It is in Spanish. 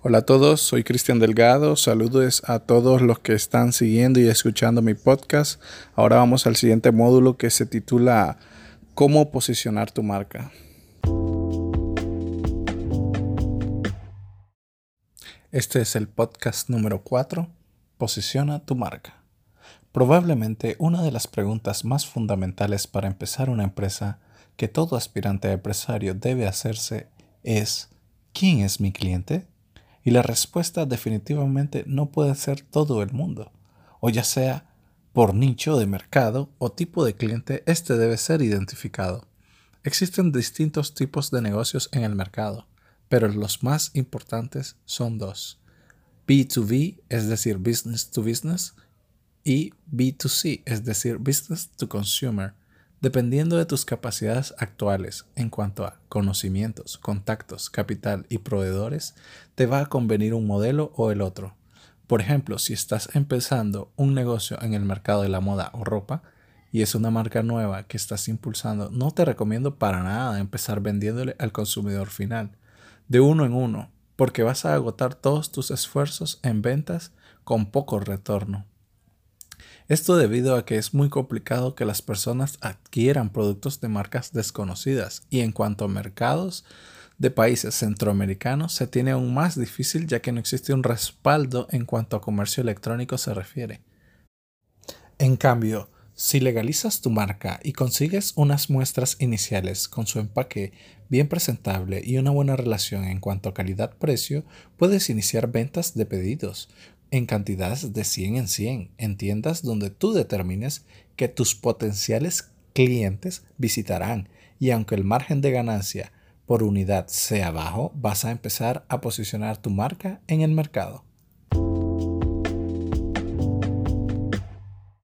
Hola a todos, soy Cristian Delgado. Saludos a todos los que están siguiendo y escuchando mi podcast. Ahora vamos al siguiente módulo que se titula ¿Cómo posicionar tu marca? Este es el podcast número 4, Posiciona tu marca. Probablemente una de las preguntas más fundamentales para empezar una empresa que todo aspirante a empresario debe hacerse es ¿quién es mi cliente? Y la respuesta definitivamente no puede ser todo el mundo, o ya sea por nicho de mercado o tipo de cliente, este debe ser identificado. Existen distintos tipos de negocios en el mercado, pero los más importantes son dos. B2B, es decir, business to business, y B2C, es decir, business to consumer dependiendo de tus capacidades actuales en cuanto a conocimientos, contactos, capital y proveedores, te va a convenir un modelo o el otro. Por ejemplo, si estás empezando un negocio en el mercado de la moda o ropa y es una marca nueva que estás impulsando, no te recomiendo para nada empezar vendiéndole al consumidor final, de uno en uno, porque vas a agotar todos tus esfuerzos en ventas con poco retorno. Esto debido a que es muy complicado que las personas adquieran productos de marcas desconocidas y en cuanto a mercados de países centroamericanos se tiene aún más difícil ya que no existe un respaldo en cuanto a comercio electrónico se refiere. En cambio, si legalizas tu marca y consigues unas muestras iniciales con su empaque bien presentable y una buena relación en cuanto a calidad-precio, puedes iniciar ventas de pedidos, en cantidades de 100 en 100 en tiendas donde tú determines que tus potenciales clientes visitarán y aunque el margen de ganancia por unidad sea bajo, vas a empezar a posicionar tu marca en el mercado.